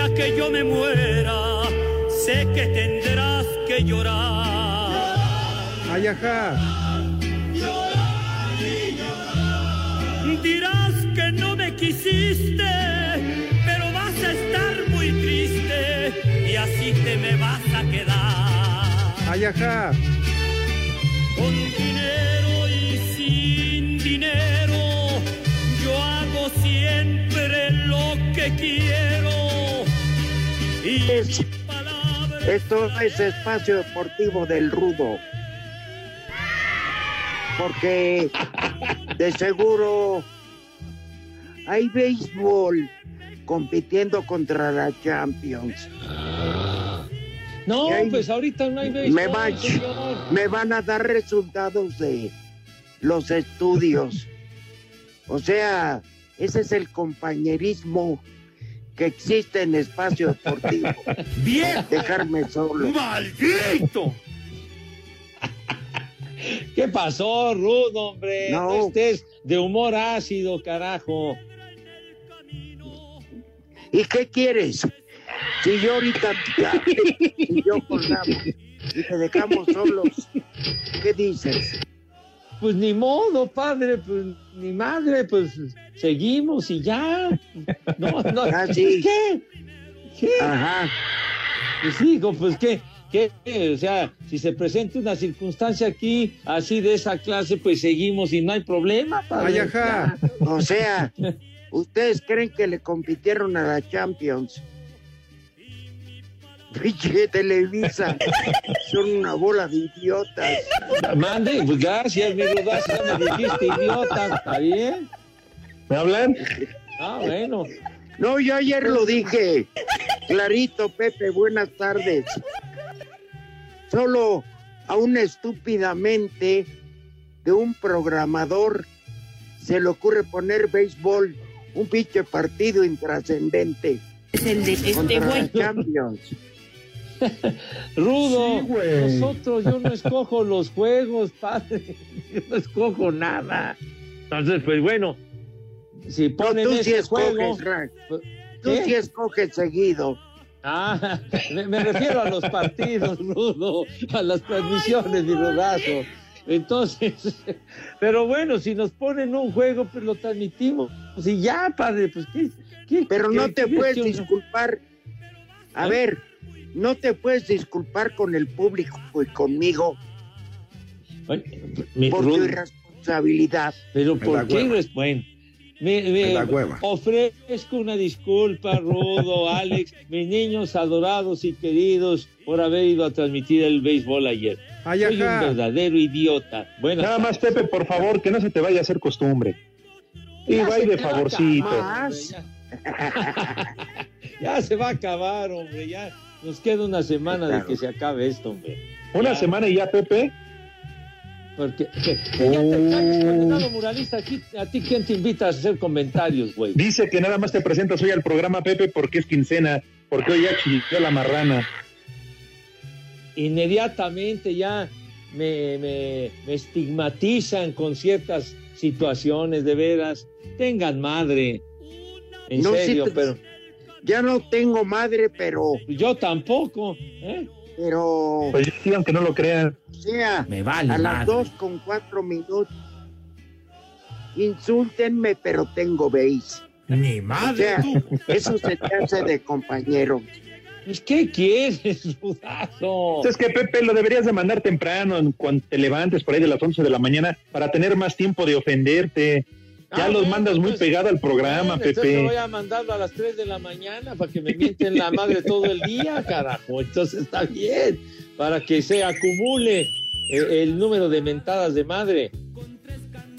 Día que yo me muera, sé que tendrás que llorar. Ay, ajá. Dirás que no me quisiste, pero vas a estar muy triste y así te me vas a quedar. Ay, ajá. Con dinero y sin dinero, yo hago siempre lo que quiero. Y Es- Esto es espacio deportivo del rudo. Porque de seguro hay béisbol compitiendo contra la Champions. No, pues ahorita no hay béisbol, Me, va- me van a dar resultados de los estudios. O sea, ese es el compañerismo que existe en espacio deportivo. ¡Bien! Dejarme solo. ¡Maldito! ¿Qué pasó, Rudo, hombre? No. No estés de humor ácido, carajo. ¿Y qué quieres? Si yo ahorita si yo colgamos y te dejamos solos, ¿qué dices? Pues ni modo, padre, pues ni madre, pues seguimos y ya. No, no. Ah, sí. ¿Qué? ¿Qué? Ajá. Pues digo, pues qué, qué, o sea, si se presenta una circunstancia aquí así de esa clase, pues seguimos y no hay problema, padre. Ay, ajá. O sea, ¿ustedes creen que le compitieron a la Champions? Pinche Televisa, son una bola de idiotas. Mande, pues gracias, mi ya me dijiste idiota, ¿está bien? ¿Me hablan? Ah, bueno. No, yo ayer lo dije. Clarito, Pepe, buenas tardes. Solo a un estúpidamente de un programador se le ocurre poner béisbol, un pinche partido intrascendente Es el de este güey. Champions. Rudo, Sí, nosotros, yo no escojo los juegos, padre. Yo no escojo nada. Entonces, pues bueno, si No, ponen tú sí ese juego. escoges, Rack. Tú sí escoges seguido. Ah, me, me refiero a los partidos, Rudo, a las transmisiones, mi rudazo. Entonces, pero bueno, si nos ponen un juego, pues lo transmitimos. Y ya, padre, pues qué. qué- Pero qué- no te puedes disculpar. A ¿Eh? ver, no te puedes disculpar con el público y conmigo Bueno, mi por tu irresponsabilidad. pero Me ¿por qué? me, me- da hueva. ofrezco una disculpa, Rudo, Alex, mis niños adorados y queridos, por haber ido a transmitir el béisbol ayer. Ay, Soy un verdadero idiota. Bueno, Nada más, Pepe, por favor, que no se te vaya a hacer costumbre. Y vaya de favorcito. Más. Ya se va a acabar, hombre. Ya nos queda una semana de que se acabe esto, hombre. Una Ya. semana y ya, Pepe. Porque, que- que ya te calles, condenado muralista. Aquí, ¿A ti quién te invita a hacer comentarios, güey? Dice que nada más te presentas hoy al programa, Pepe, porque es quincena, porque hoy ya chilló la marrana. Inmediatamente ya me, me- me estigmatizan con ciertas situaciones, de veras. Tengan madre. En No, serio, te- pero Ya no tengo madre, pero, yo tampoco. ¿eh? pero, Pues sí, aunque no lo crean. o sea, Me vale a las dos con cuatro minutos. insúltenme, pero tengo veis. Ni O madre sea, tú. eso se te hace de compañero. Pues, ¿Qué quieres, Rudazo? Es que Pepe lo deberías de mandar temprano, en cuanto te levantes por ahí de las 11 de la mañana, para tener más tiempo de ofenderte. Ya Ah, los bueno, mandas muy pues, pegado al programa, Bueno, Pepe. voy a mandarlo a las 3 de la mañana para que me mienten la madre todo el día, carajo. Entonces está bien, para que se acumule eh, el número de mentadas de madre.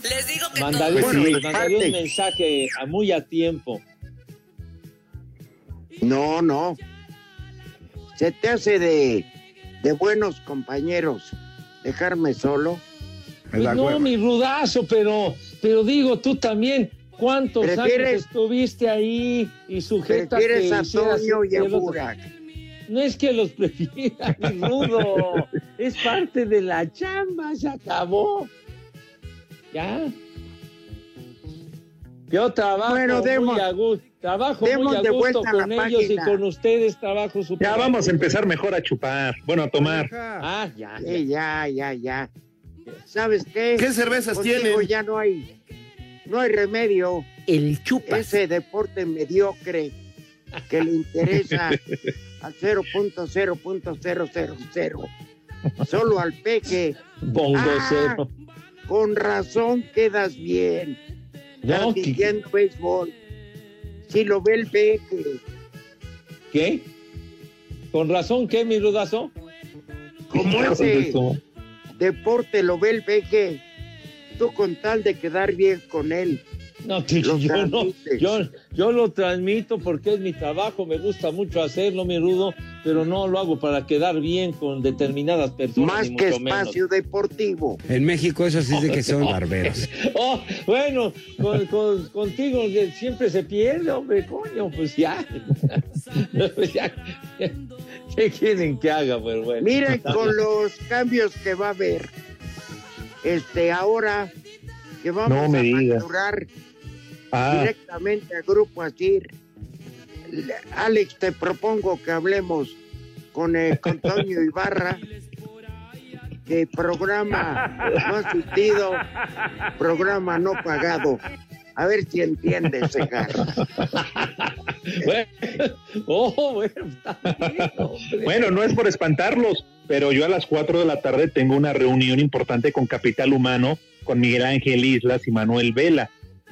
Les digo que Mandaré, Bueno, sí, mandaré un mensaje a muy a tiempo. No, no. Se te hace de, de buenos compañeros dejarme solo. Pues no, mi rudazo, pero, pero digo, tú también, ¿cuántos ¿Prefieres- años estuviste ahí y sujeta que a Toño y a? Burak. No es que los prefiera, mi rudo. es parte de la chamba, se acabó. Ya. Yo trabajo Bueno, demos- muy a gusto. Trabajo demos muy a de gusto con ellos y con ustedes trabajo súper Ya vamos a empezar mejor a chupar, bueno, a tomar. Ah, ya. ya. Ya, ya, ya. ¿Sabes qué? ¿Qué cervezas Contigo tienen? ya no hay, no hay remedio. El chupas. Ese deporte mediocre que le interesa al 0.0.000. Solo al peque. Bongo Ah, cero. Con razón quedas bien. No, ¿qué- Transmitiendo béisbol. Si lo ve el peque. ¿Qué? ¿Con razón qué, mi rudazo? Como ese deporte lo ve el peque. Tú con tal de quedar bien con él. No, yo no, yo, yo lo transmito porque es mi trabajo, me gusta mucho hacerlo, mi rudo, pero no lo hago para quedar bien con determinadas personas. Más que mucho menos. espacio deportivo. En México eso sí es de que son barberos. Oh, bueno, con, con- contigo siempre se pierde, hombre, coño, pues ya. Pues ya. ¿Qué quieren que haga? Bueno. Miren con los cambios que va a haber. Este, ahora que vamos No me a facturar Ah, directamente a Grupo Asir. Alex, te propongo que hablemos con, eh, con Toño Ibarra, que programa no asistido, programa no pagado. A ver si entiendes, Segarra. Bueno, oh, bueno, bien, bueno, no es por espantarlos, pero yo a las 4 de la tarde tengo una reunión importante con Capital Humano, con Miguel Ángel Islas y Manuel Vela,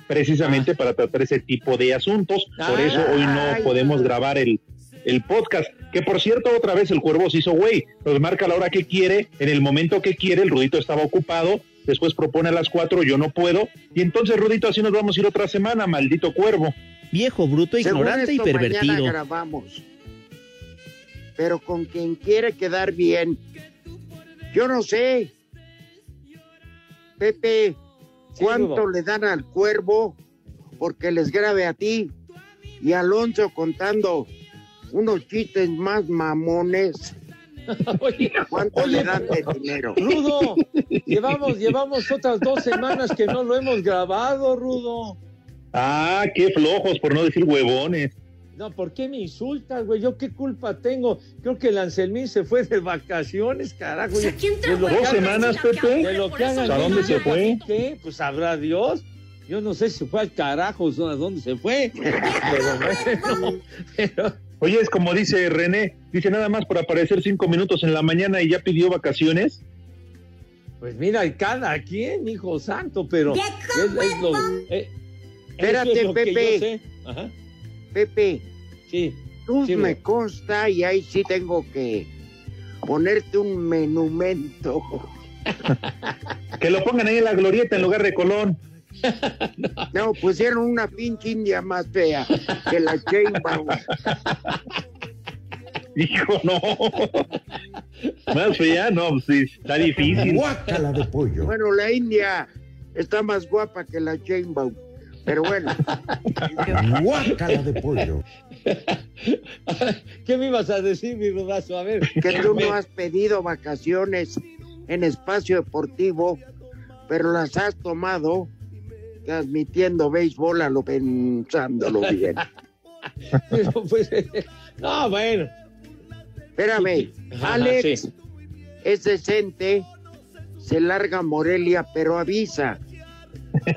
precisamente para tratar ese tipo de asuntos. Por Ah. eso hoy no Ay. podemos grabar el, el podcast. Que por cierto, otra vez el cuervo se hizo güey. Nos marca la hora que quiere, en el momento que quiere, el Rudito estaba ocupado, después propone a las 4, yo no puedo. Y entonces, Rudito, así nos vamos a ir otra semana, maldito cuervo. Viejo, bruto, Según ignorante y Mañana pervertido. grabamos. Pero con quien quiere quedar bien. Yo no sé. Pepe, ¿cuánto le dan al cuervo porque les grabe a ti? Y Alonso contando unos chistes más mamones. Oye, ¿Cuánto Oye, le dan de dinero? Rudo, llevamos, llevamos otras dos semanas que no lo hemos grabado, Rudo. Ah, qué flojos, por no decir huevones. No, ¿por qué me insultas, güey? ¿Yo qué culpa tengo? Creo que el Anselmín se fue de vacaciones, carajo. O sea, ¿quién De trajo lo ¿Dos semanas, Pepe? De lo que ¿A dónde se fue? ¿Qué? Pues sabrá Dios. Yo no sé si fue al carajo o a dónde se fue. Pero bueno, pero- Oye, es como dice René, dice nada más por aparecer cinco minutos en la mañana y ya pidió vacaciones. pues mira, cada quien, hijo santo, pero es, es lo, eh, Espérate, es lo que Pepe. yo sé. Ajá, Pepe, sí. tú Sí, me consta y ahí sí tengo que ponerte un menumento. Que lo pongan ahí en la glorieta en lugar de Colón. No, pusieron una pinche india más fea que la Sheinbaum. Hijo, no. Más fea, no, pues sí, está difícil. Guácala de pollo. Bueno, la india está más guapa que la Sheinbaum. Pero bueno, Guácala de pollo. ¿Qué me ibas a decir, mi rodazo? A ver. que tú no has pedido vacaciones en espacio deportivo, pero las has tomado transmitiendo béisbol a lo pensándolo bien. Pero, pues, no, bueno. Espérame, Ajá, Alex sí. es decente, se larga Morelia, pero avisa.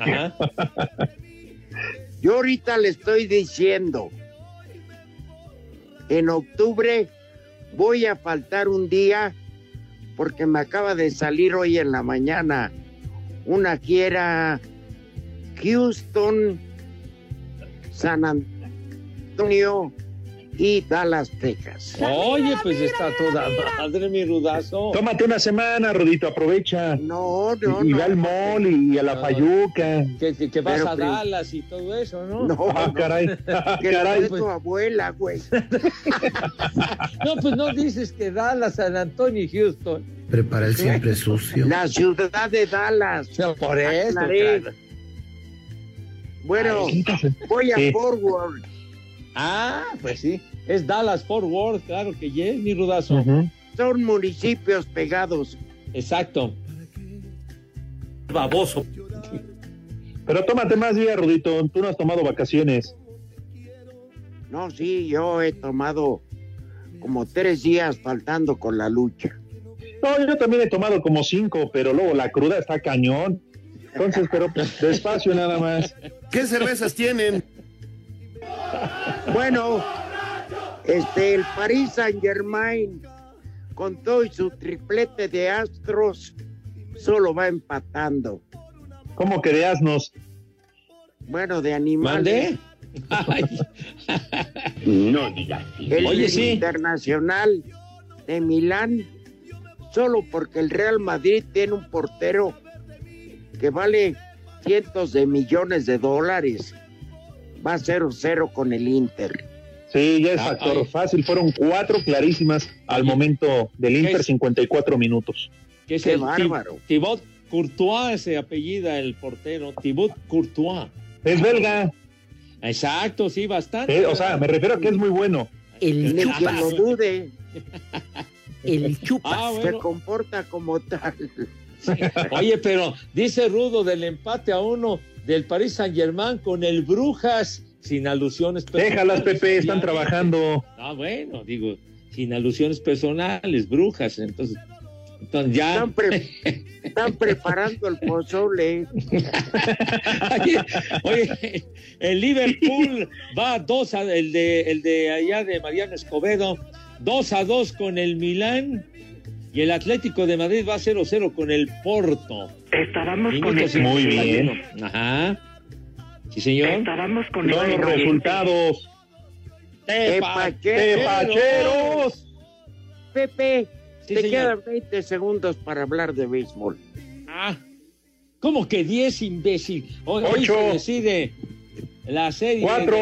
Ajá. Yo ahorita le estoy diciendo, en octubre voy a faltar un día porque me acaba de salir hoy en la mañana una quiera Houston, San Antonio y Dallas, Texas. Oye, pues está toda madre, mi rudazo. Tómate una semana, Rudito, aprovecha. No, no, y, y no. va al mall y, y a la No. payuca. Que, que- que vas Pero a pri- Dallas y todo eso, ¿no? No, Ah, no, caray. Ah, que la caray. de tu abuela, güey. No, pues no dices que Dallas, San Antonio y Houston. Prepara el siempre sucio. La ciudad de Dallas. No, por eso. Bueno, Ay, voy a Sí. Forward. Ah, pues sí. Es Dallas Fort Worth, claro que yes, mi rudazo. Son municipios pegados. Exacto. Baboso. Pero tómate más días, Rudito. Tú no has tomado vacaciones. No, sí, yo he tomado como tres días faltando con la lucha. No, yo también he tomado como cinco, pero luego la cruda está cañón. Entonces, pero despacio nada más. ¿Qué cervezas tienen? Bueno, este, el Paris Saint Germain, con todo y su triplete de astros, solo va empatando. ¿Cómo que de asnos? Bueno, de animales. ¿Mande? Ay, El Oye, sí. internacional de Milán, solo porque el Real Madrid tiene un portero que vale cientos de millones de dólares. Va 0-0 con el Inter. Sí, ya es Ah, factor ay. fácil. Fueron cuatro clarísimas al momento del Inter, Es- 54 minutos. que es Qué el bárbaro. Thi- Thibaut Courtois, se apellida el portero. Thibaut Courtois. Es belga. Exacto, sí, bastante. eh, o sea, me refiero a que es muy bueno. El quien lo dude, El chupas. Ah, se comporta como tal. Oye, pero dice Rudo del empate a uno del Paris Saint Germain con el Brujas, sin alusiones personales. Déjalas, Pepe, están trabajando. Ah, bueno, digo, sin alusiones personales, Brujas, entonces, entonces ya. Están, pre- están preparando el pozole. Oye, oye, el Liverpool va 2 a el de el de allá de Mariano Escobedo, 2 a 2 con el Milán y el Atlético de Madrid va 0-0 con el Porto. Estábamos con el... Muy bien. Ajá. Sí, señor. Estábamos con Los el... resultados. Tepacheros. Pepe, sí, te quedan 20 segundos para hablar de béisbol. Ah, ¿cómo que 10, imbécil? Hoy, hoy se decide la serie. 4.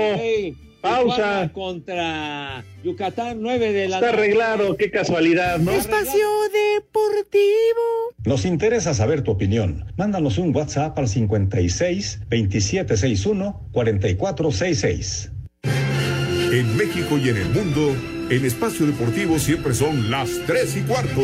Pausa. Contra Yucatán, 9 de la Está arreglado, qué casualidad, ¿no? Espacio Deportivo. Nos interesa saber tu opinión. Mándanos un WhatsApp al 56 2761 4466. En México y en el mundo, en Espacio Deportivo siempre son las 3 y cuarto.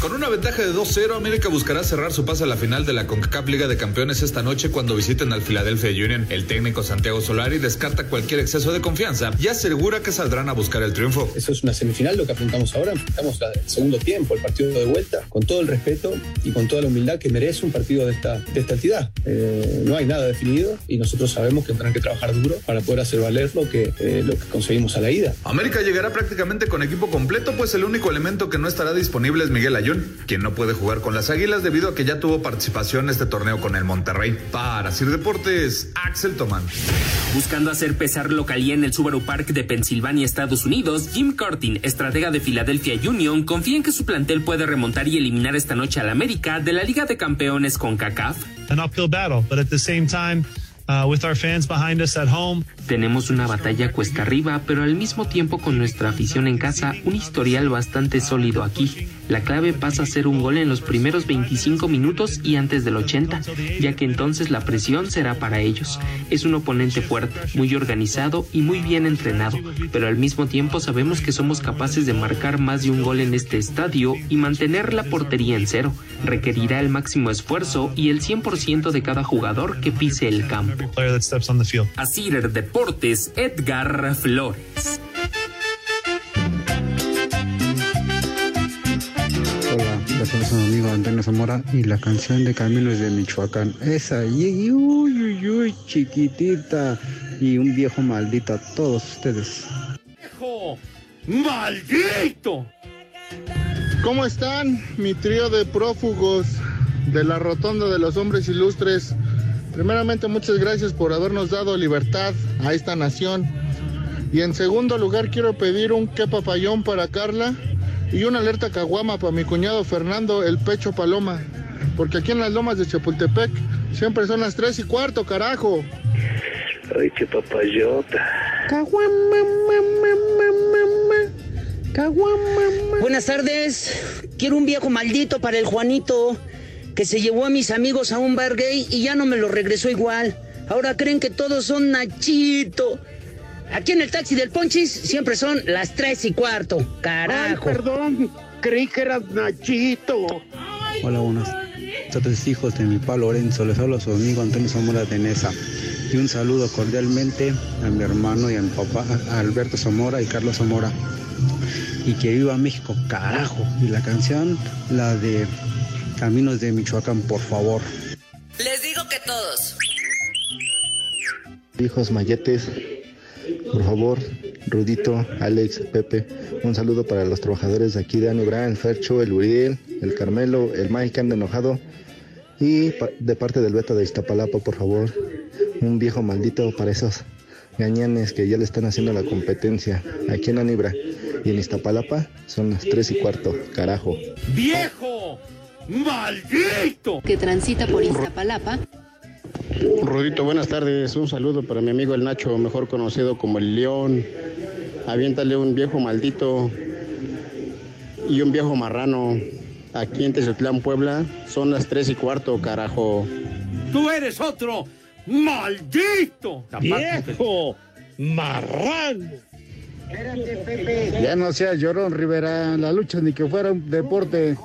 Con una ventaja de 2-0, América buscará cerrar su pase a la final de la CONCACAF Liga de Campeones esta noche cuando visiten al Philadelphia Union. El técnico Santiago Solari descarta cualquier exceso de confianza y asegura que saldrán a buscar el triunfo. Eso es una semifinal, lo que apuntamos ahora. Enfrentamos al segundo tiempo, el partido de vuelta, con todo el respeto y con toda la humildad que merece un partido de esta, de esta entidad. Eh, no hay nada definido y nosotros sabemos que tendrán que trabajar duro para poder hacer valer lo que, eh, lo que conseguimos a la ida. América llegará prácticamente con equipo completo, pues el único elemento que no estará disponible es Miguel Ayun, quien no puede jugar con las Águilas debido a que ya tuvo participación en este torneo con el Monterrey. Para Sir Deportes, Axel Tomán. Buscando hacer pesar localía en el Subaru Park de Pensilvania, Estados Unidos, Jim Curtin, estratega de Philadelphia Union, confía en que su plantel puede remontar y eliminar esta noche al América de la Liga de Campeones con CACAF. an uphill battle, but at the same time, uh, with our fans behind us at home, Tenemos una batalla cuesta arriba, pero al mismo tiempo con nuestra afición en casa, un historial bastante sólido aquí. La clave pasa a ser un gol en los primeros 25 minutos y antes del 80, ya que entonces la presión será para ellos. Es un oponente fuerte, muy organizado y muy bien entrenado, pero al mismo tiempo sabemos que somos capaces de marcar más de un gol en este estadio y mantener la portería en cero. Requerirá el máximo esfuerzo y el 100% de cada jugador que pise el campo. player that Deportes, Edgar Flores. Hola, personas amigos amigo Antonio Zamora y la canción de Caminos de Michoacán. Esa, y, uy, uy, uy, chiquitita. Y un viejo maldito a todos ustedes. ¡Viejo! ¡Maldito! ¿Cómo están, mi trío de prófugos de la Rotonda de los Hombres Ilustres? Primeramente, muchas gracias por habernos dado libertad a esta nación. Y en segundo lugar, quiero pedir un que papayón para Carla y una alerta caguama para mi cuñado Fernando, el pecho paloma. Porque aquí en las lomas de Chapultepec siempre son las tres y cuarto, carajo. Ay, qué papayota. Buenas tardes. Quiero un viejo maldito para el Juanito que se llevó a mis amigos a un bar gay y ya no me lo regresó igual. Ahora creen que todos son Nachito. Aquí en el taxi del Ponchis siempre son las tres y cuarto. Carajo. Ay, perdón, creí que eras Nachito. Hola, buenas tardes, hijos de mi pa Lorenzo. Les hablo a su amigo Antonio Zamora Tenesa. Y un saludo cordialmente a mi hermano y a mi papá, a Alberto Zamora y Carlos Zamora. Y que viva México, carajo. Y la canción, la de Caminos de Michoacán, por favor. Les digo que todos. Hijos mayetes, por favor, Rudito, Alex, Pepe, un saludo para los trabajadores de aquí de Anubra, el Fercho, el Uriel, el Carmelo, el Mike que anda enojado. Y de parte del Beto de Iztapalapa, por favor, un viejo maldito para esos gañanes que ya le están haciendo la competencia aquí en Anibra. Y en Iztapalapa son las tres y cuarto, carajo. ¡Viejo! ¡Maldito! que transita por Iztapalapa. Rudito, buenas tardes. Un saludo para mi amigo el Nacho, mejor conocido como el León. Aviéntale un viejo maldito y un viejo marrano. Aquí en Tezotlán, Puebla, son las tres y cuarto, carajo. ¡Tú eres otro! ¡Maldito! ¡Viejo! ¡Marrano! Ya no seas llorón, Rivera. La lucha ni que fuera un deporte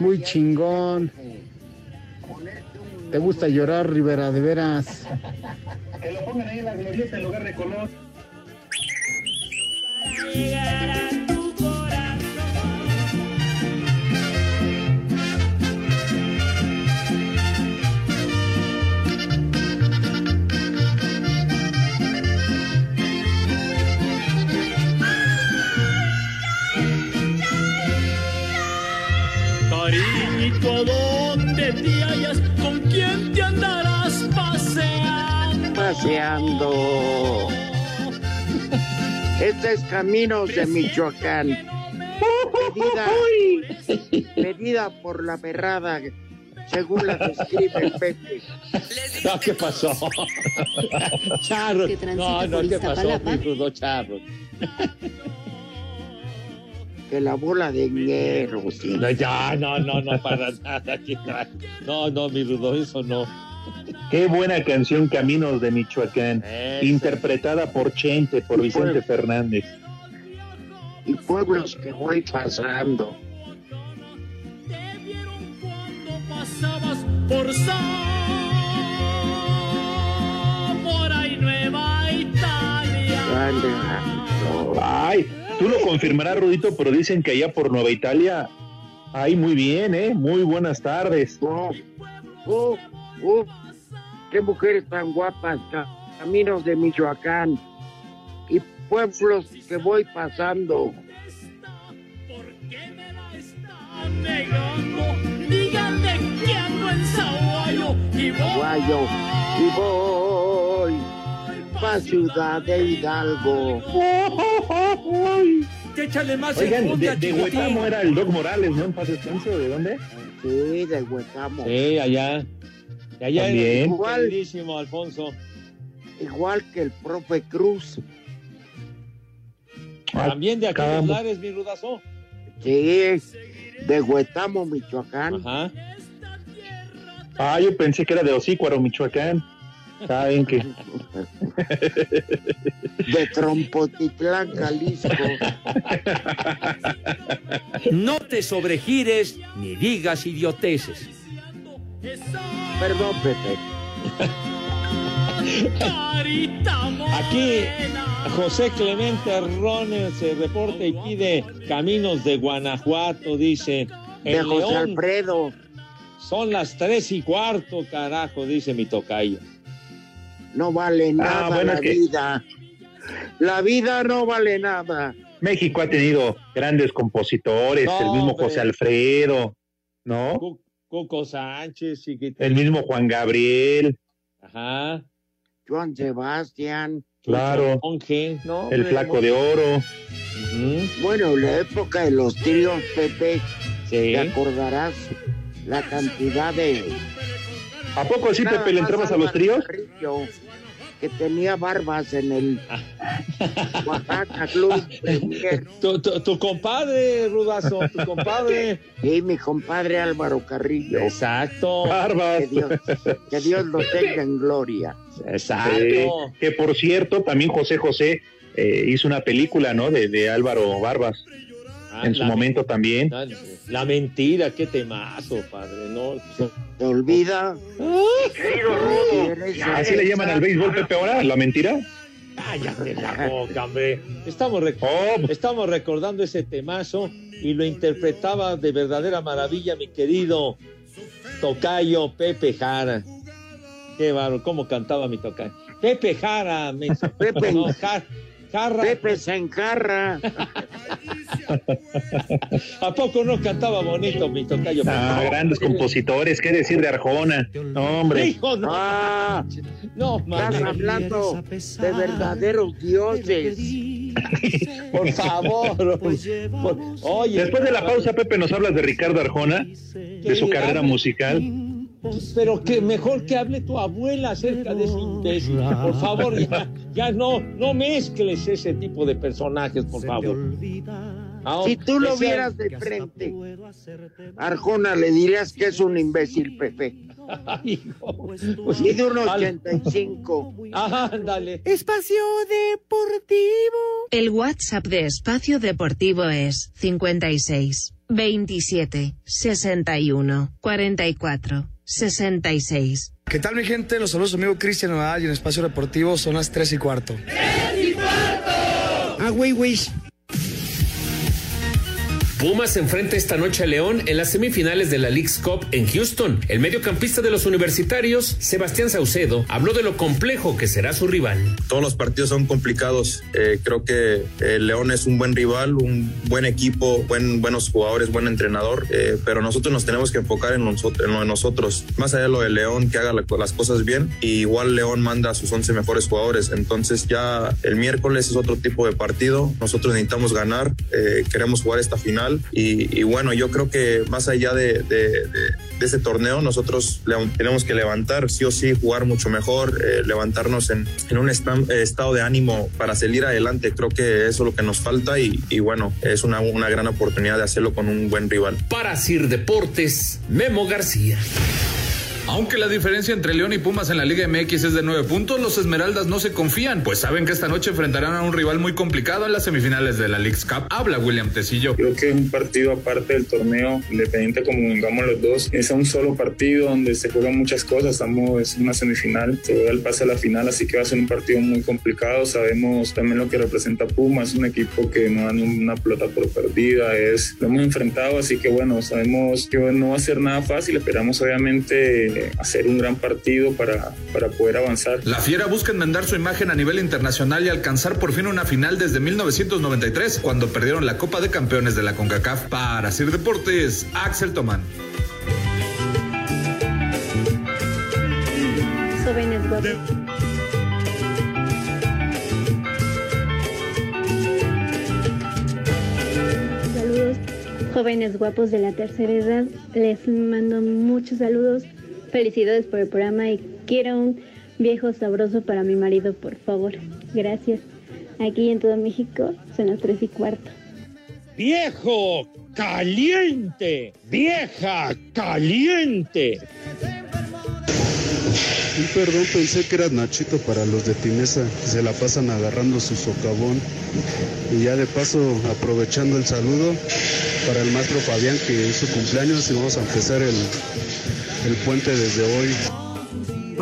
muy chingón. Te gusta llorar, Rivera, de veras. Que lo pongan ahí en la glorieta en lugar de color. ¿Dónde te hallas? ¿Con quién te andarás paseando? Paseando. Este es Caminos de Michoacán. Pedida, pedida por la perrada, según la describe Pepe. No, ¿qué pasó? Charro. Que transita No, no, ¿qué pasó, mi rudo charro? Que la bola de sí. No, ya, no, no, no, para nada. No, no, mi rudo, eso no. Qué buena canción Caminos de Michoacán, interpretada por Chente, por Vicente Fernández. Y pueblos que voy pasando. Pasabas por Zamora y Nueva Italia. Ay, tú lo confirmarás, Rudito, pero dicen que allá por Nueva Italia. Ay, muy bien, ¿eh? Muy buenas tardes. Oh, oh, oh, qué mujeres tan guapas, ca- caminos de Michoacán y pueblos que voy pasando. negando. Díganle que ando en Zaguayo y voy. Guayo, y voy pa' Ciudad de Hidalgo. Échale más Oigan, de, de. Huetamo era el Doc Morales, ¿no? En paz descanse, ¿de dónde? Sí, de Huetamo. Sí, allá. De allá También. Igual. Alfonso. Igual que el profe Cruz. También de caramba. Lares, mi rudazo. Sí, de Huetamo, Michoacán. Ajá. Ah, yo pensé que era de Osícuaro, Michoacán. Saben que. De Trompotitlán, Jalisco. No te sobregires ni digas idioteces. Perdón, Pepe. Aquí José Clemente Rones se reporta y pide caminos de Guanajuato, dice. de El José León. Alfredo. Son las tres y cuarto, carajo, dice mi tocayo. No vale nada bueno, la que- vida. La vida no vale nada. México ha tenido grandes compositores, No, el mismo hombre. José Alfredo, ¿no? Cu- Cuco Sánchez. El mismo Juan Gabriel, Ajá. Juan Sebastián. claro, ¿no? el Flaco de Oro. Bueno, la época de los tríos, Pepe, Sí. te acordarás la cantidad de... ¿A poco sí, Nada Pepe, le entrabas a los tríos? Carrillo, que tenía barbas en el Oaxaca Club. Tu, tu- tu compadre, Rudazo, tu compadre. Y mi compadre Álvaro Carrillo. Exacto. Barbas. Que Dios, que Dios lo tenga en gloria. Exacto. Eh, que por cierto, también José José eh, hizo una película, ¿no? De, de Álvaro Barbas, Ah, en su momento también. La, la mentira, qué temazo, padre, ¿no? ¿Te olvida? ¿Así le llaman al béisbol, Pepe, ahora? ¿La mentira? Cállate la boca, hombre. Estamos, rec- Oh. estamos recordando ese temazo y lo interpretaba de verdadera maravilla mi querido tocayo Pepe Jara. Qué bárbaro, cómo cantaba mi tocayo. Pepe Jara, menso. Pepe. No, Jar- Jarra. Pepe se encarra. ¿A poco no cantaba bonito mi tocayo? Ah, grandes compositores, ¿qué decir de Arjona? No, hombre. Hijo, no. Ah, No, estás hablando de verdaderos dioses. Por favor. Por- Oye. Después de la pausa, Pepe, nos hablas de Ricardo Arjona, de su carrera musical. Pero que mejor que hable tu abuela acerca de ese imbécil. Por favor, ya, ya no, no mezcles ese tipo de personajes, por favor. Ah, Si tú lo vieras de frente, Arjona le dirías que es un imbécil, Pepe. Pues, Y de un al- 85. Ajá, ándale. Espacio Deportivo. El WhatsApp de Espacio Deportivo es 56 27 61 44 66. ¿Qué tal mi gente? Los saludos amigo Cristian Nadal y en Espacio Deportivo son las 3 y cuarto. Ah, güey, güey. Pumas enfrenta esta noche a León en las semifinales de la League's Cup en Houston. El mediocampista de los universitarios, Sebastián Saucedo, habló de lo complejo que será su rival. Todos los partidos son complicados. Eh, creo que eh, León es un buen rival, un buen equipo, buen, buenos jugadores, buen entrenador, eh, pero nosotros nos tenemos que enfocar en, nosotros, lo de nosotros. Más allá de lo de León, que haga la- las cosas bien. Y igual León manda a sus 11 mejores jugadores. Entonces ya el miércoles es otro tipo de partido. Nosotros necesitamos ganar, eh, queremos jugar esta final. Y, bueno, yo creo que más allá de, ese torneo, nosotros tenemos que levantar, sí o sí, jugar mucho mejor, eh, levantarnos en, un estado de ánimo para salir adelante. Creo que eso es lo que nos falta y, bueno, es una, una gran oportunidad de hacerlo con un buen rival. Para Sir Deportes, Memo García. Aunque la diferencia entre León y Pumas en la Liga MX es de nueve puntos, los Esmeraldas no se confían, pues saben que esta noche enfrentarán a un rival muy complicado en las semifinales de la League's Cup. Habla William Tecillo. Creo que es un partido aparte del torneo, independiente como vengamos los dos. Es un solo partido donde se juegan muchas cosas. Estamos es una semifinal, se juega el pase a la final, así que va a ser un partido muy complicado. Sabemos también lo que representa Pumas, un equipo que no da una pelota por perdida. Es, lo hemos enfrentado, así que bueno, sabemos que no va a ser nada fácil. Esperamos obviamente eh, hacer un gran partido para, para poder avanzar. La Fiera busca enmendar su imagen a nivel internacional y alcanzar por fin una final desde 1993, cuando perdieron la Copa de Campeones de la CONCACAF. Para Sir Deportes, Axel Tomán. Jóvenes guapos. Saludos, jóvenes guapos de la tercera edad. Les mando muchos saludos. Felicidades por el programa y quiero un viejo sabroso para mi marido, por favor. Gracias. Aquí en todo México son las tres y cuarto. Viejo caliente, vieja caliente. Y perdón, pensé que eras Nachito para los de Tinesa, que se la pasan agarrando su socavón. Y ya de paso, aprovechando el saludo para el maestro Fabián, que es su cumpleaños, y vamos a empezar el, el puente desde hoy.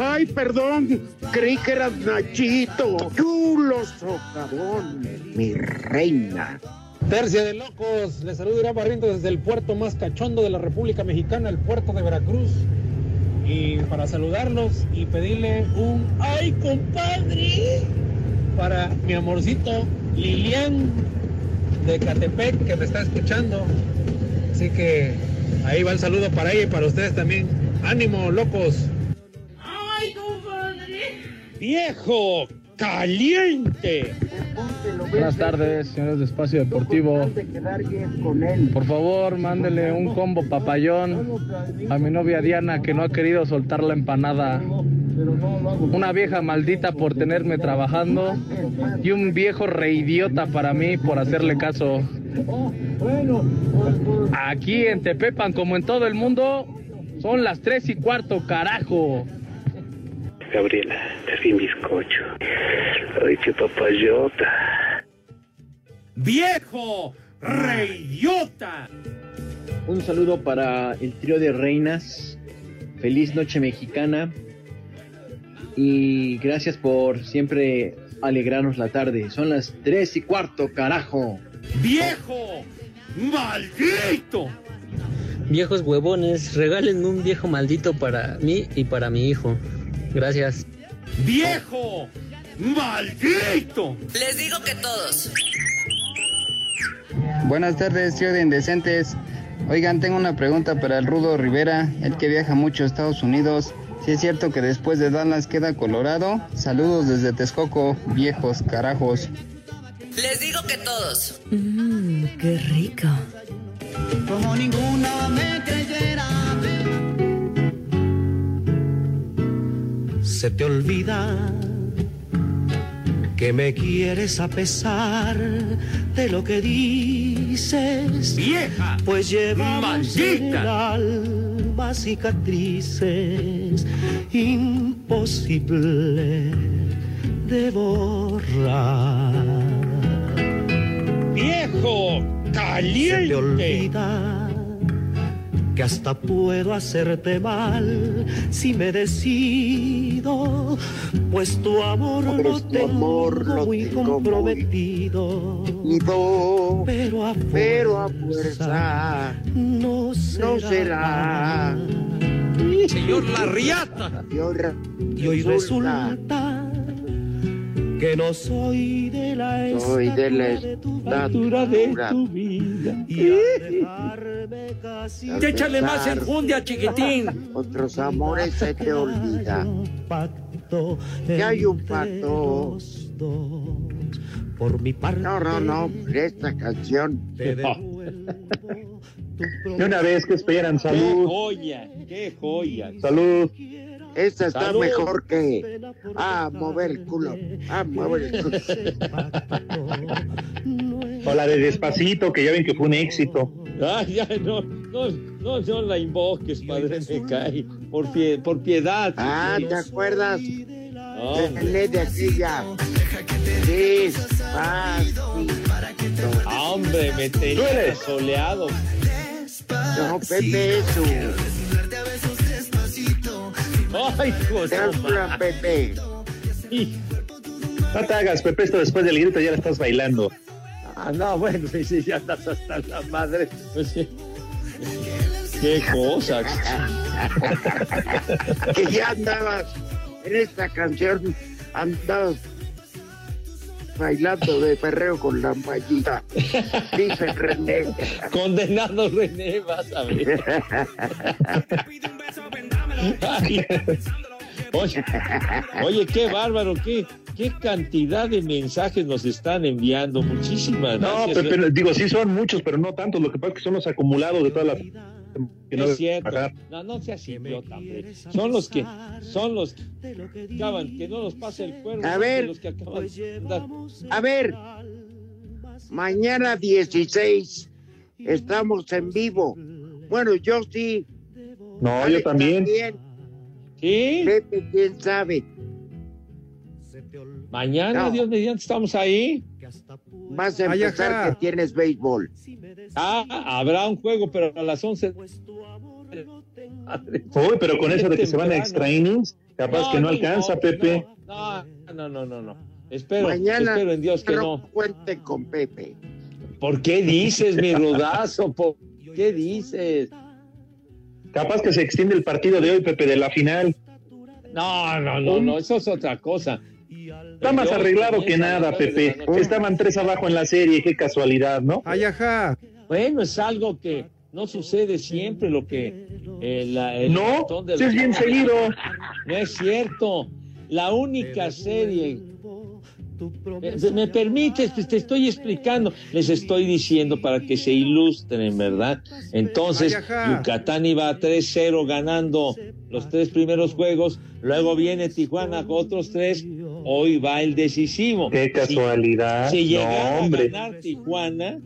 Ay, perdón, creí que eras Nachito. Chulo socavón, mi reina. Tercia de locos, les saludo Irán Barrientos desde el puerto más cachondo de la República Mexicana, el puerto de Veracruz. Y para saludarlos y pedirle un ¡ay, compadre! para mi amorcito Lilian de Catepec que me está escuchando. Así que ahí va el saludo para ella y para ustedes también. ¡Ánimo, locos! ¡Ay, compadre! ¡Viejo! ¡Caliente! Buenas tardes, señores de Espacio Deportivo. Por favor, mándele un combo papayón a mi novia Diana que no ha querido soltar la empanada. Una vieja maldita por tenerme trabajando y un viejo reidiota para mí por hacerle caso. Aquí en Tepepan, como en todo el mundo, son las tres y cuarto, carajo. Gabriela, te vi bizcocho. Ay, qué papayota. ¡Viejo! ¡Reyota! Un saludo para el trío de reinas. Feliz noche mexicana. Y gracias por siempre alegrarnos la tarde. Son las tres y cuarto, carajo. ¡Viejo! ¡Maldito! Viejos huevones, regálenme un viejo maldito para mí y para mi hijo. Gracias. ¡Viejo! ¡Maldito! Les digo que todos. Buenas tardes, tío de Indecentes. Oigan, tengo una pregunta para el Rudo Rivera, el que viaja mucho a Estados Unidos. Si es cierto que después de Dallas queda Colorado. Saludos desde Texcoco, viejos carajos. Les digo que todos. Mmm, qué rico. Como ninguno me creyera. Se te olvida que me quieres a pesar de lo que dices. ¡Vieja! Pues llevamos en el alma cicatrices imposible de borrar. ¡Viejo! Se te olvida que hasta puedo hacerte mal si me decido, pues tu amor Pues lo tu tengo amor lo muy tengo comprometido. Ido, Pero a pero a fuerza fuerza no será. no será. Señor La Riata. Y hoy, resulta que no soy de la Soy de la estatura de tu vida. y dejarme casi Al Échale más enjundia, chiquitín. Otros amores se te olvida. pacto Que hay un pacto. Por mi parte No, no, no, esta canción. te De una vez que esperan, ¡Qué salud, joya! ¡Qué joya! salud. Esta está Salud. mejor que. Ah, mover el culo. Ah, mover el culo. O la de Despacito, que ya ven que fue un éxito. Ay, ya, no, no, no, no la invoques, padre, me cae. Por, pie- por piedad. Ah, ¿te acuerdas? No, Denle de aquella. Despacito. ah, hombre, me eres. soleado. No, Pepe, eso. Ay, hijo Te de habla, Pepe. No te hagas, Pepe, esto después del grito ya la estás bailando. Ah, no, bueno, sí, sí, ya andas hasta la madre. Pues, sí. Qué cosa. Que ya andabas en esta canción, andabas bailando de perreo con la mallita. Dice René. Condenado René, vas a ver. Oye, oye, qué bárbaro, qué, qué cantidad de mensajes nos están enviando. Muchísimas No, gracias. Pepe, digo, sí son muchos, pero no tantos. Lo que pasa es que son los acumulados de todas las que no es cierto. No, no seas idiota, hombre. Son los que, son los que acaban, que no nos pase el cuerno. A ver. Los que acaban de andar. A ver, mañana 16 estamos en vivo. Bueno, yo sí. No, Alex yo también. ¿Sí? Pepe, quién sabe. Mañana, No. Dios mediante, estamos ahí. Vas a Ay, empezar ajá. que tienes béisbol. Ah, habrá un juego, pero a las 11. Uy, pero con eso de que se van a extra innings, capaz que no alcanza, no, Pepe. No, no, no, no, no. Espero, Mañana espero en Dios que no. cuenten con Pepe. ¿Por qué dices, mi rudazo? ¿Por qué dices? Capaz que se extiende el partido de hoy, Pepe, de la final. No, no, no, no, eso es otra cosa. Está más arreglado que nada, Pepe. la. Estaban tres abajo en la serie, qué casualidad, ¿no? Ay, ajá. Bueno, es algo que no sucede siempre lo que eh, la- el No, de sí es bien seguido. No es cierto. La única serie. Me, permites, Pues te estoy explicando, les estoy diciendo para que se ilustren, ¿verdad? Entonces. Yucatán iba 3-0 ganando los tres primeros juegos, luego viene Tijuana con otros tres, hoy va el decisivo. Qué casualidad. Si no, llegara hombre. a ganar Tijuana,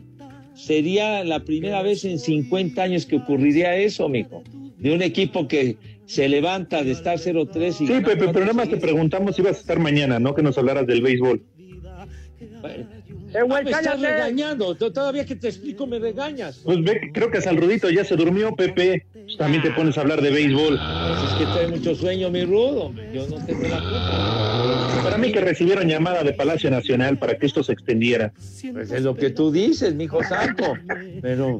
sería la primera vez en 50 años que ocurriría eso, mijo. De un equipo que se levanta de estar 0-3 y Sí, Pepe, pero nada más te preguntamos si ibas a estar mañana, ¿no? Que nos hablaras del béisbol. Ah, me estás regañando. Todavía que te explico me regañas. Pues ve, que creo que Salrudito ya se durmió, Pepe. Pues también te pones a hablar de béisbol. Pues es que trae mucho sueño mi rudo. Yo no tengo la culpa. Para mí que recibieron llamada de Palacio Nacional para que esto se extendiera. Pues es lo que tú dices, mi hijo santo. Pero, pero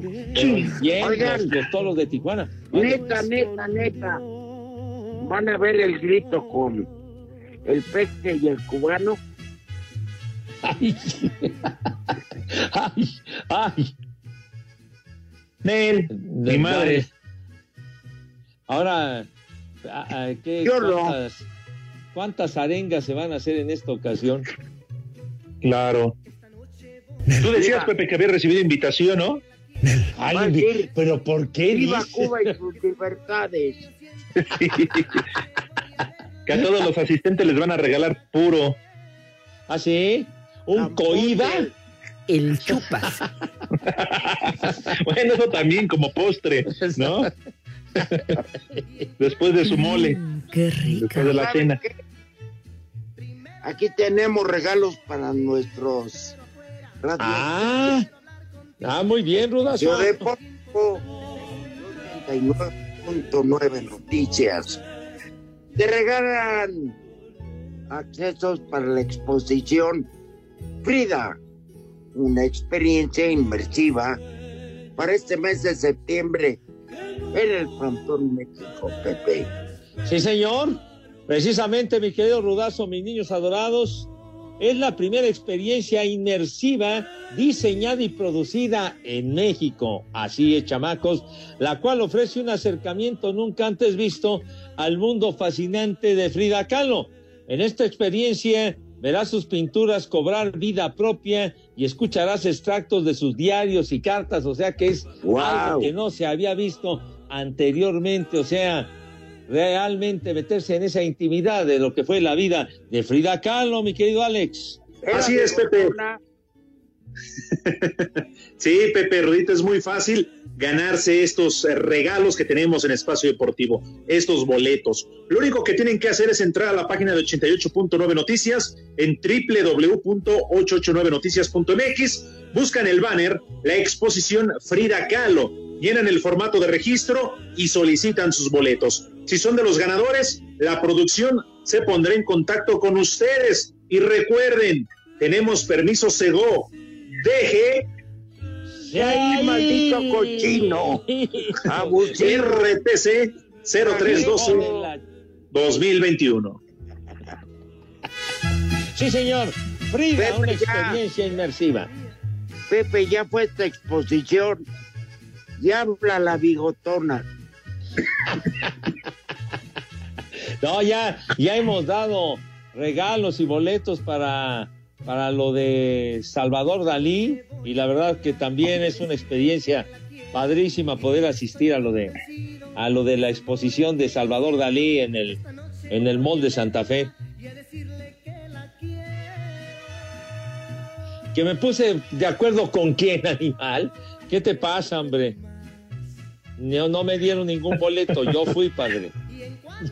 bien, Oigan. los, los toros de Tijuana. Neta, neta, neta. Van a ver el grito con el peque y el cubano. Ay, ay, ay. Nel, mi madre. Ahora, ¿qué, Yo no. Cuántas, arengas se van a hacer en esta ocasión? Claro. Tú decías, Mira. Pepe, que había recibido invitación, ¿no? Ay, pero ¿por qué Viva dices? Cuba y sus libertades. que a todos los asistentes les van a regalar puro. ¿Ah, sí? ¿Un coiba? El chupas. Bueno, eso también como postre, ¿no? Después de su mole, Mm, qué rico. después de la ¿Saben cena. qué? Aquí tenemos regalos para nuestros radios. Ah, ah, muy bien, Rudazo. Ciudad de Porto, 89.9 Noticias. Te regalan accesos para la exposición Frida, una experiencia inmersiva para este mes de septiembre en el Frontón México, Pepe. Sí, señor. Precisamente, mi querido Rudazo, mis niños adorados, es la primera experiencia inmersiva diseñada y producida en México. Así es, chamacos, la cual ofrece un acercamiento nunca antes visto al mundo fascinante de Frida Kahlo. En esta experiencia verás sus pinturas cobrar vida propia y escucharás extractos de sus diarios y cartas, o sea que es Wow. algo que no se había visto anteriormente, o sea, realmente meterse en esa intimidad de lo que fue la vida de Frida Kahlo, mi querido Alex. Así es, Pepe. Sí, Pepe Rudito, es muy fácil ganarse estos eh, regalos que tenemos en Espacio Deportivo, estos boletos. Lo único que tienen que hacer es entrar a la página de 88.9 Noticias en www.889noticias.mx, buscan el banner, la exposición Frida Kahlo, llenan el formato de registro y solicitan sus boletos. Si son de los ganadores, la producción se pondrá en contacto con ustedes y recuerden, tenemos permiso Segó. Deje ¡Ay, maldito cochino! RTC 0312 2021. Sí, señor. Frida, Pepe, una ya. experiencia inmersiva. Pepe, ya fue esta exposición. Ya habla la bigotona. No, ya, ya hemos dado regalos y boletos para, para lo de Salvador Dalí y la verdad que también es una experiencia padrísima poder asistir a lo de a lo de la exposición de Salvador Dalí en el en el Mall de Santa Fe. Que me puse de acuerdo con quién, animal. ¿Qué te pasa, hombre? No, no me dieron ningún boleto, yo fui, padre.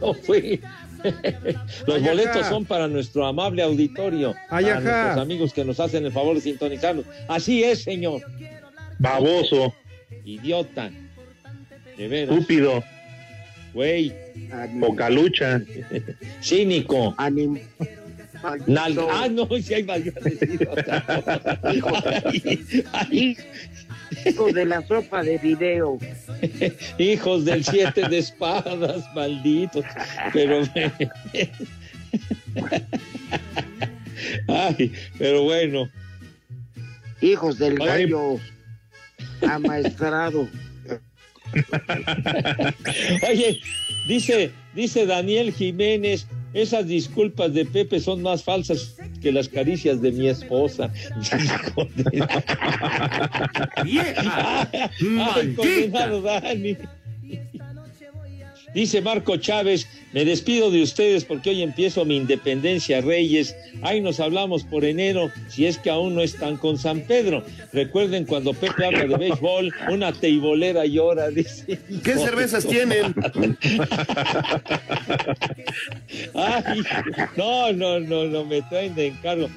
Yo fui. Los boletos son para nuestro amable auditorio, para nuestros amigos que nos hacen el favor de sintonizarnos. Así es, señor. Baboso, Idiota. De veras. estúpido, Güey. poca lucha. Cínico. Anim-. Ah, no, si hay más Hijos de la sopa de video. Hijos del siete de espadas, malditos. Pero. Ay, pero bueno. Hijos del gallo amaestrado. Oye, dice, dice Daniel Jiménez, esas disculpas de Pepe son más falsas que las caricias de mi esposa. ¡Vieja! Ay. Dice Marco Chávez, me despido de ustedes porque hoy empiezo mi independencia, Reyes. Ahí nos hablamos por enero, si es que aún no están con San Pedro. Recuerden cuando Pepe habla de béisbol, una teibolera llora, dice. ¿Qué cervezas tienen? Ay, no, no, no, no, me traen de encargo.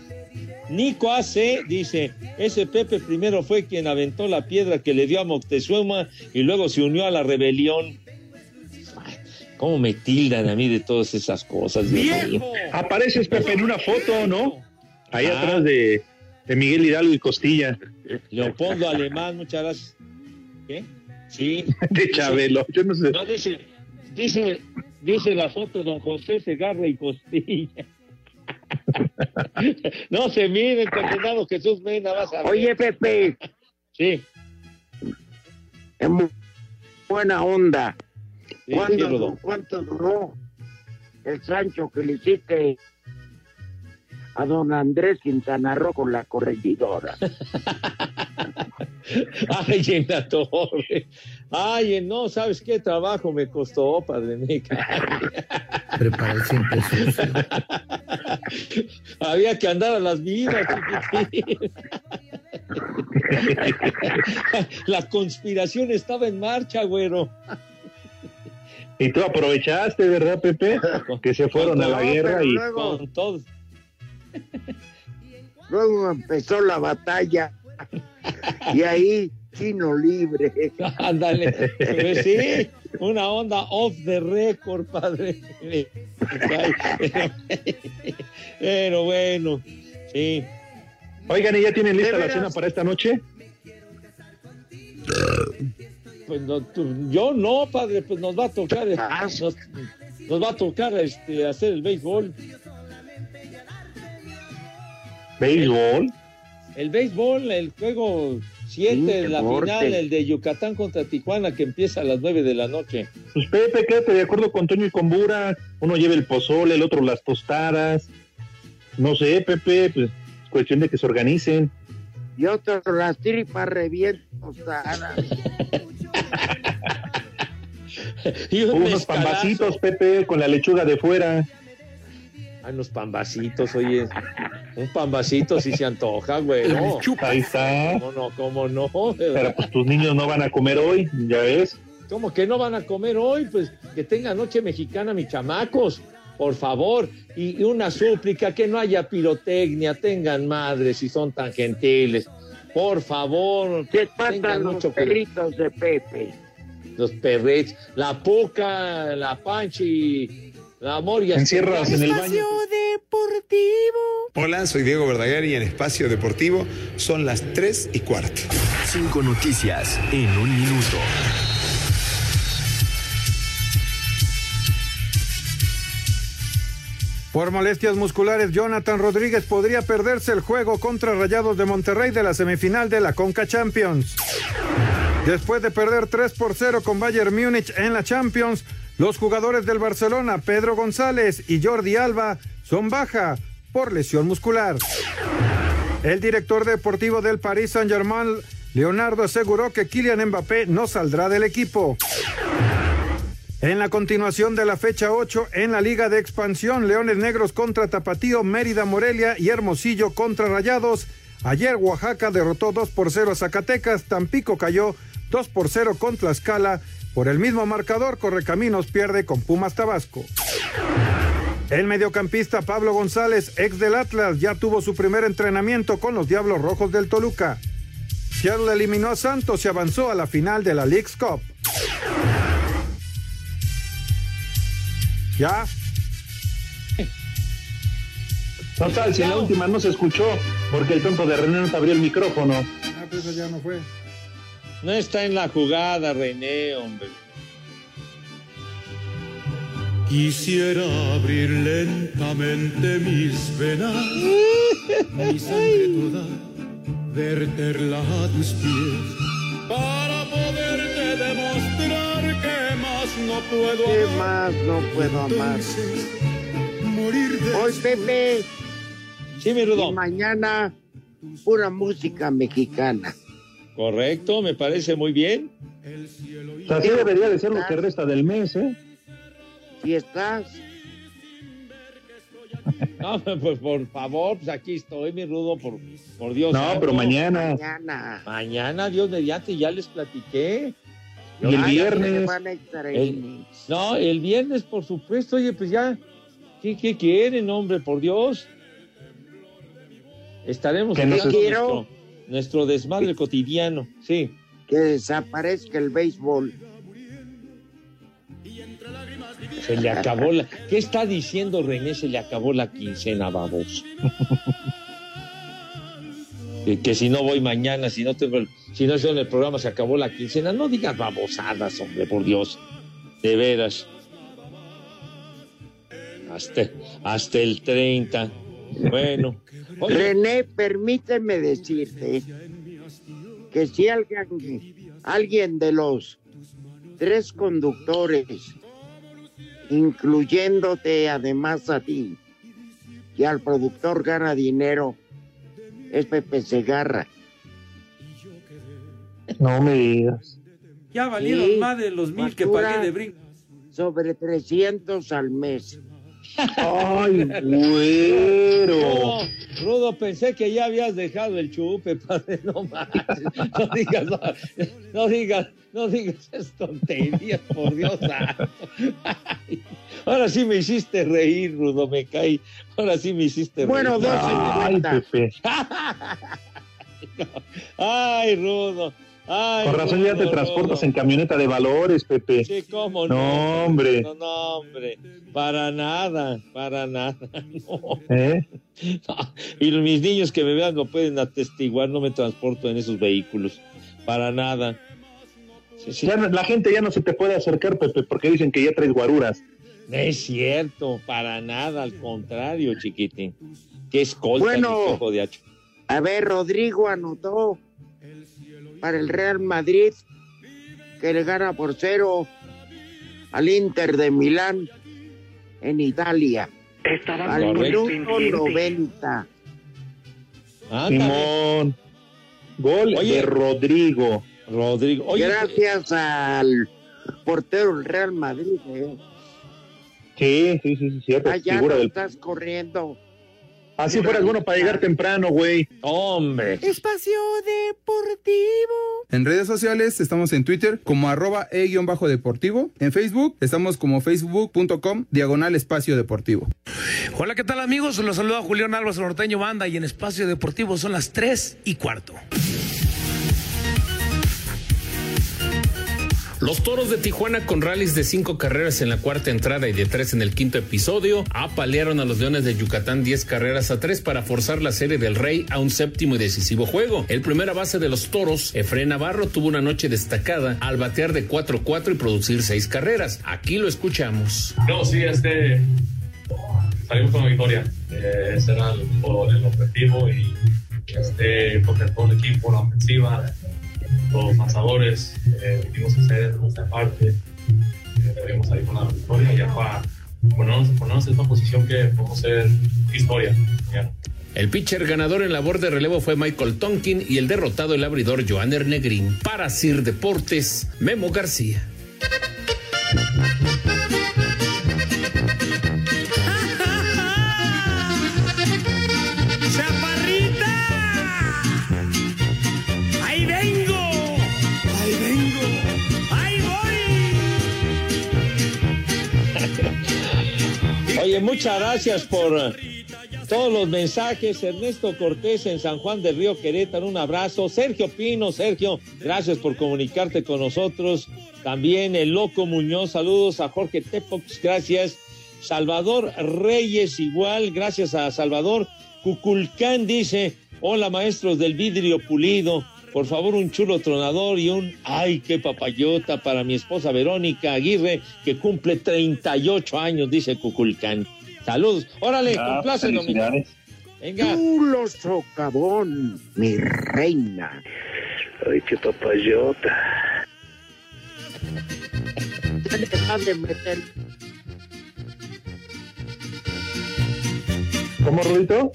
Nico AC dice, ese Pepe primero fue quien aventó la piedra que le dio a Moctezuma y luego se unió a la rebelión. ¿Cómo me tildan a mí de todas esas cosas? Mío? Apareces, Pepe, en una foto, ¿no? Ahí Ah. atrás de, de Miguel Hidalgo y Costilla. Leopoldo Alemán, muchas gracias. ¿Qué? Sí. De Chabelo, yo no sé. No, dice, dice, dice la foto don José Segarra y Costilla. no se miren, condenado Jesús Mena, vas a ver. Oye, Pepe. Sí. Es muy buena onda. Sí, ¿Cuándo- sí, Rodo. ¿Cuánto duró el Sancho que le hiciste a don Andrés Quintana Roo con la corregidora? Ay, en la torre. Ay, no, ¿sabes qué trabajo me costó, padre mío? Preparar siempre sucio. Había que andar a las chiquitín. La conspiración estaba en marcha, güero. Y tú aprovechaste, ¿verdad, Pepe? Que se fueron a la guerra pero y... luego- Con todo. Luego empezó la batalla y ahí chino libre. Ándale. Pues sí, una onda off the record, padre. Pero bueno, sí. Oigan, ¿y ya tienen lista ¿De la cena para esta noche? Pues no, tú- yo no, padre, pues nos va a tocar, eh, nos, nos va a tocar este, hacer el béisbol. ¿Béisbol? El béisbol, el juego 7, Sí, la final, el de Yucatán contra Tijuana, que empieza a las 9 de la noche. Pues Pepe, quédate de acuerdo con Toño y con Bura. Uno lleva el pozole, el otro las tostadas. No sé, Pepe, pues es cuestión de que se organicen. Y otros las tripas revientos. Y un Unos pambacitos, Pepe, con la lechuga de fuera. Hay unos pambacitos, oye. Un pambacito si se antoja, güey. ¿no? Ahí está. ¿Cómo no? ¿Cómo no? Pero pues tus niños no van a comer hoy, ya ves. ¿Cómo que no van a comer hoy? Pues que tengan noche mexicana, mis chamacos. Por favor. Y, y una súplica, que no haya pirotecnia. Tengan madres si son tan gentiles. Por favor. Tengan espantan los mucho cuidado. perritos de Pepe. Los perretes. La puca, la panchi, la moria. Encierras en el baño. Deportivo. Hola, soy Diego Verdaguer y en Espacio Deportivo son las 3 y cuarto. Cinco noticias en un minuto. Por molestias musculares, Jonathan Rodríguez podría perderse el juego contra Rayados de Monterrey de la semifinal de la Conca Champions. Después de perder 3 por 0 con Bayern Múnich en la Champions, los jugadores del Barcelona, Pedro González y Jordi Alba, son baja por lesión muscular. El director deportivo del Paris Saint-Germain, Leonardo, aseguró que Kylian Mbappé no saldrá del equipo. En la continuación de la fecha 8 en la Liga de Expansión, Leones Negros contra Tapatío, Mérida Morelia y Hermosillo contra Rayados. Ayer Oaxaca derrotó 2 por 0 a Zacatecas, Tampico cayó 2 por 0 con Tlaxcala. Por el mismo marcador, Correcaminos pierde con Pumas Tabasco. El mediocampista Pablo González, ex del Atlas, ya tuvo su primer entrenamiento con los Diablos Rojos del Toluca. Seattle eliminó a Santos y avanzó a la final de la League's Cup. ¿Ya? Total, si en la última no se escuchó, porque el tonto de René no te abrió el micrófono. Ah, pues ya no fue. No está en la jugada, René, hombre. Quisiera abrir lentamente mis venas, mi sangre toda, verterla a tus pies, para poderte demostrar que más no puedo ¿Qué amar. más no puedo amar? Morir de Hoy, Pepe. Sí, mi Rudo. Y mañana, pura música mexicana. Correcto, me parece muy bien. Así debería de ser lo que resta del mes, ¿eh? Si estás, No, pues por favor, pues aquí estoy, mi Rudo, por, por Dios. No, santo. pero mañana. mañana. Mañana, Dios mediante, ya les platiqué. Y el viernes. El- no, el viernes, por supuesto, oye, pues ya, ¿qué, qué quieren, hombre, por Dios? Estaremos Que en no nuestro, quiero. nuestro desmadre cotidiano, sí. Que desaparezca el béisbol. Se le acabó la. ¿Qué está diciendo René? Se le acabó la quincena, babos. que, que si no voy mañana, si no tengo el, si no estoy en el programa, se acabó la quincena. No digas babosadas, hombre, por Dios. De veras. Hasta, el 30. Bueno. René, permíteme decirte que si alguien, alguien de los tres conductores, incluyéndote además a ti, y al productor gana dinero, es Pepe Segarra. No me digas. Ya valieron Sí, más de los mil que pagué de brinco. Sobre 300 al mes. Ay, güero. No, Rudo, pensé que ya habías dejado el chupe, padre, no manches. No digas, no, no digas, no digas esas tonterías, por Dios. Ay, ahora sí me hiciste reír, Rudo, me caí. Ahora sí me hiciste Bueno, reír. Ay, 2.50. Pepe. Ay, Rudo. Ay, Con razón ya te transportas en camioneta de valores, Pepe. Sí, cómo no. No, hombre. No, no, hombre. Para nada, para nada. No. ¿Eh? No, Y mis niños que me vean lo pueden atestiguar, no me transporto en esos vehículos. Para nada. Sí, sí. Ya la gente ya no se te puede acercar, Pepe, porque dicen que ya traes guaruras. No es cierto, para nada, al contrario, chiquitín. Qué escolta, Bueno. hijo de hacho. A ver, Rodrigo anotó para el Real Madrid que le gana por cero al Inter de Milán en Italia. Estaba Al minuto 90. Ándale, Simón. Gol Oye. de Rodrigo. Rodrigo. Oye, Gracias al portero del Real Madrid. ¿eh? Sí, sí, sí, sí, cierto. Allá no del... estás corriendo. Así fueras bueno para llegar temprano, güey. hombre. Espacio Deportivo. En redes sociales estamos en Twitter como arroba e-deportivo. En Facebook estamos como facebook.com diagonal espacio deportivo. Hola, ¿qué tal amigos? Los saluda Julián Álvarez Norteño Banda y en Espacio Deportivo son las 3 y cuarto. Los toros de Tijuana con rallies de cinco carreras en la cuarta entrada y de tres en el quinto episodio apalearon a los Leones de Yucatán 10 carreras a tres para forzar la serie del Rey a un séptimo y decisivo juego. El primera base de los toros, Efraín Navarro, tuvo una noche destacada al batear de 4-4 y producir seis carreras. Aquí lo escuchamos. No, sí, este. Salimos con la victoria. Eh, ese era el, el objetivo y este, porque todo el equipo, la ofensiva, los lanzadores, eh, hacer nuestra parte. Pudimos salir con la victoria y ya para ponernos, ponernos en esta posición que podemos hacer historia. Ya. El pitcher ganador en labor de relevo fue Michael Tonkin y el derrotado el abridor Joaner Negrín. Para Sir Deportes, Memo García. Muchas gracias por eh, todos los mensajes. Ernesto Cortés en San Juan del Río Querétaro, un abrazo. Sergio Pino, Sergio, gracias por comunicarte con nosotros. También el Loco Muñoz, saludos a Jorge Tepox, gracias. Salvador Reyes igual, gracias a Salvador. Cuculcán dice, hola maestros del vidrio pulido, por favor un chulo tronador y un, ay, qué papayota para mi esposa Verónica Aguirre, que cumple 38 años, dice Cuculcán. Saludos. Órale, Ah, complace, felicidades. Venga. Chulo socavón, mi reina. Ay, qué papayota. ¿Cómo, Rudito?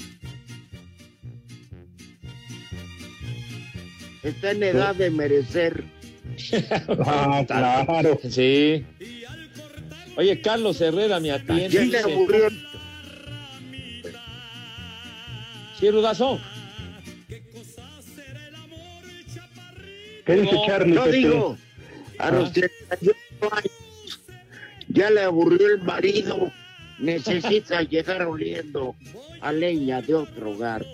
Está en edad de merecer. Ah, claro. Sí. Oye, Carlos Herrera me atiende. Ya le aburrió. Sí, Rudazo. ¿Qué dice No, Charlie? No Pepe? digo, a los Ah. 38 años ya le aburrió el marido, necesita llegar oliendo a leña de otro hogar.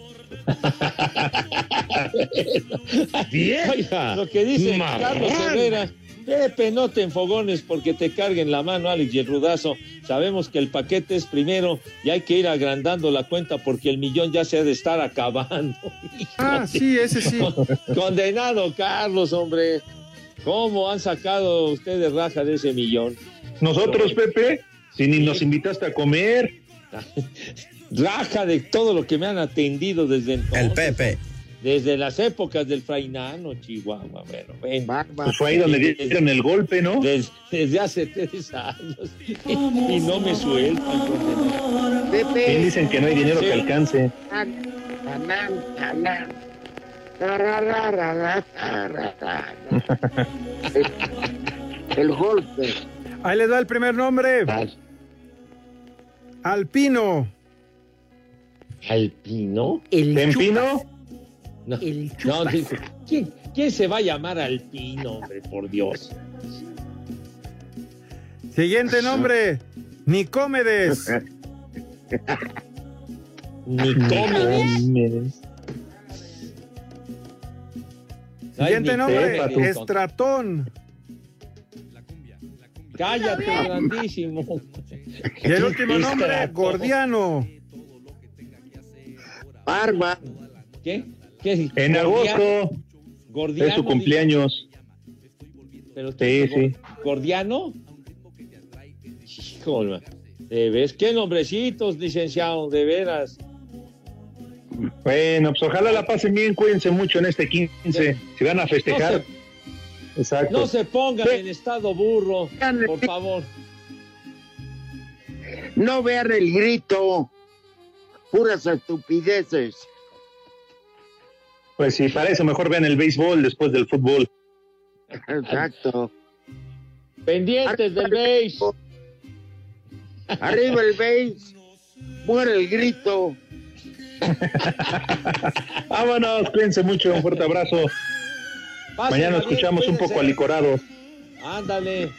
Oiga, lo que dice. Carlos Herrera. Pepe, no te enfogones porque te carguen la mano, Alex y el rudazo. Sabemos que el paquete es primero y hay que ir agrandando la cuenta porque el millón ya se ha de estar acabando. Ah, sí, ese sí. Condenado, Carlos, hombre. ¿Cómo han sacado ustedes raja de ese millón? Nosotros, Pepe, si ni nos invitaste a comer. Raja de todo lo que me han atendido desde entonces. El Pepe. Desde las épocas del Frainano, Chihuahua. Bueno, ven. Pues fue ahí donde dieron el golpe, ¿no? Desde, desde hace tres años. Y, y no me sueltan. Bien dicen que no hay dinero Sí. que alcance. El golpe. Ahí les da el primer nombre. Alpino. ¿Alpino? El ¿Tempino? No, El no, dice, ¿quién, quién se va a llamar Alpino, hombre? Por Dios. Siguiente nombre. Nicómedes. Nicómedes. Siguiente Ay, mi nombre. Pepa, tú. Estratón. Cállate, grandísimo. Y el último nombre, Estratón. Gordiano. Barba. ¿Qué? ¿Qué? En Gordiano- agosto Gordiano. es su cumpleaños. Pero Sí, sí. ¿Gordiano? Híjole, ¿de ves? ¿Qué nombrecitos, licenciado? De veras. Bueno, pues ojalá la pasen bien, cuídense mucho en este 15. Si van a festejar. Exacto. No se pongan en estado burro, por favor. No vean el grito. Puras estupideces. Pues sí, para eso mejor vean el béisbol después del fútbol. Exacto. Pendientes del beis. Arriba el beis. Muere el grito. Vámonos, cuídense mucho, un fuerte abrazo. Pásenla Mañana bien, escuchamos un poco alicorados. Ándale,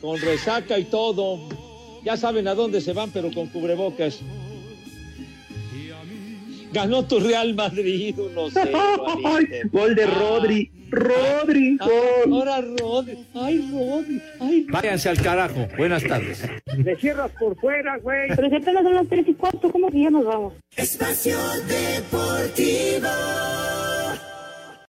con resaca y todo. Ya saben a dónde se van, pero con cubrebocas. Ganó tu Real Madrid, no sé. Ay, gol de Rodri. Rodri, gol. Ahora Rodri. Ay, Rodri. Ay, Váyanse al carajo. Buenas tardes. Le cierras por fuera, güey. Pero si apenas son las tres y cuarto, ¿cómo que ya nos vamos? Espacio Deportivo.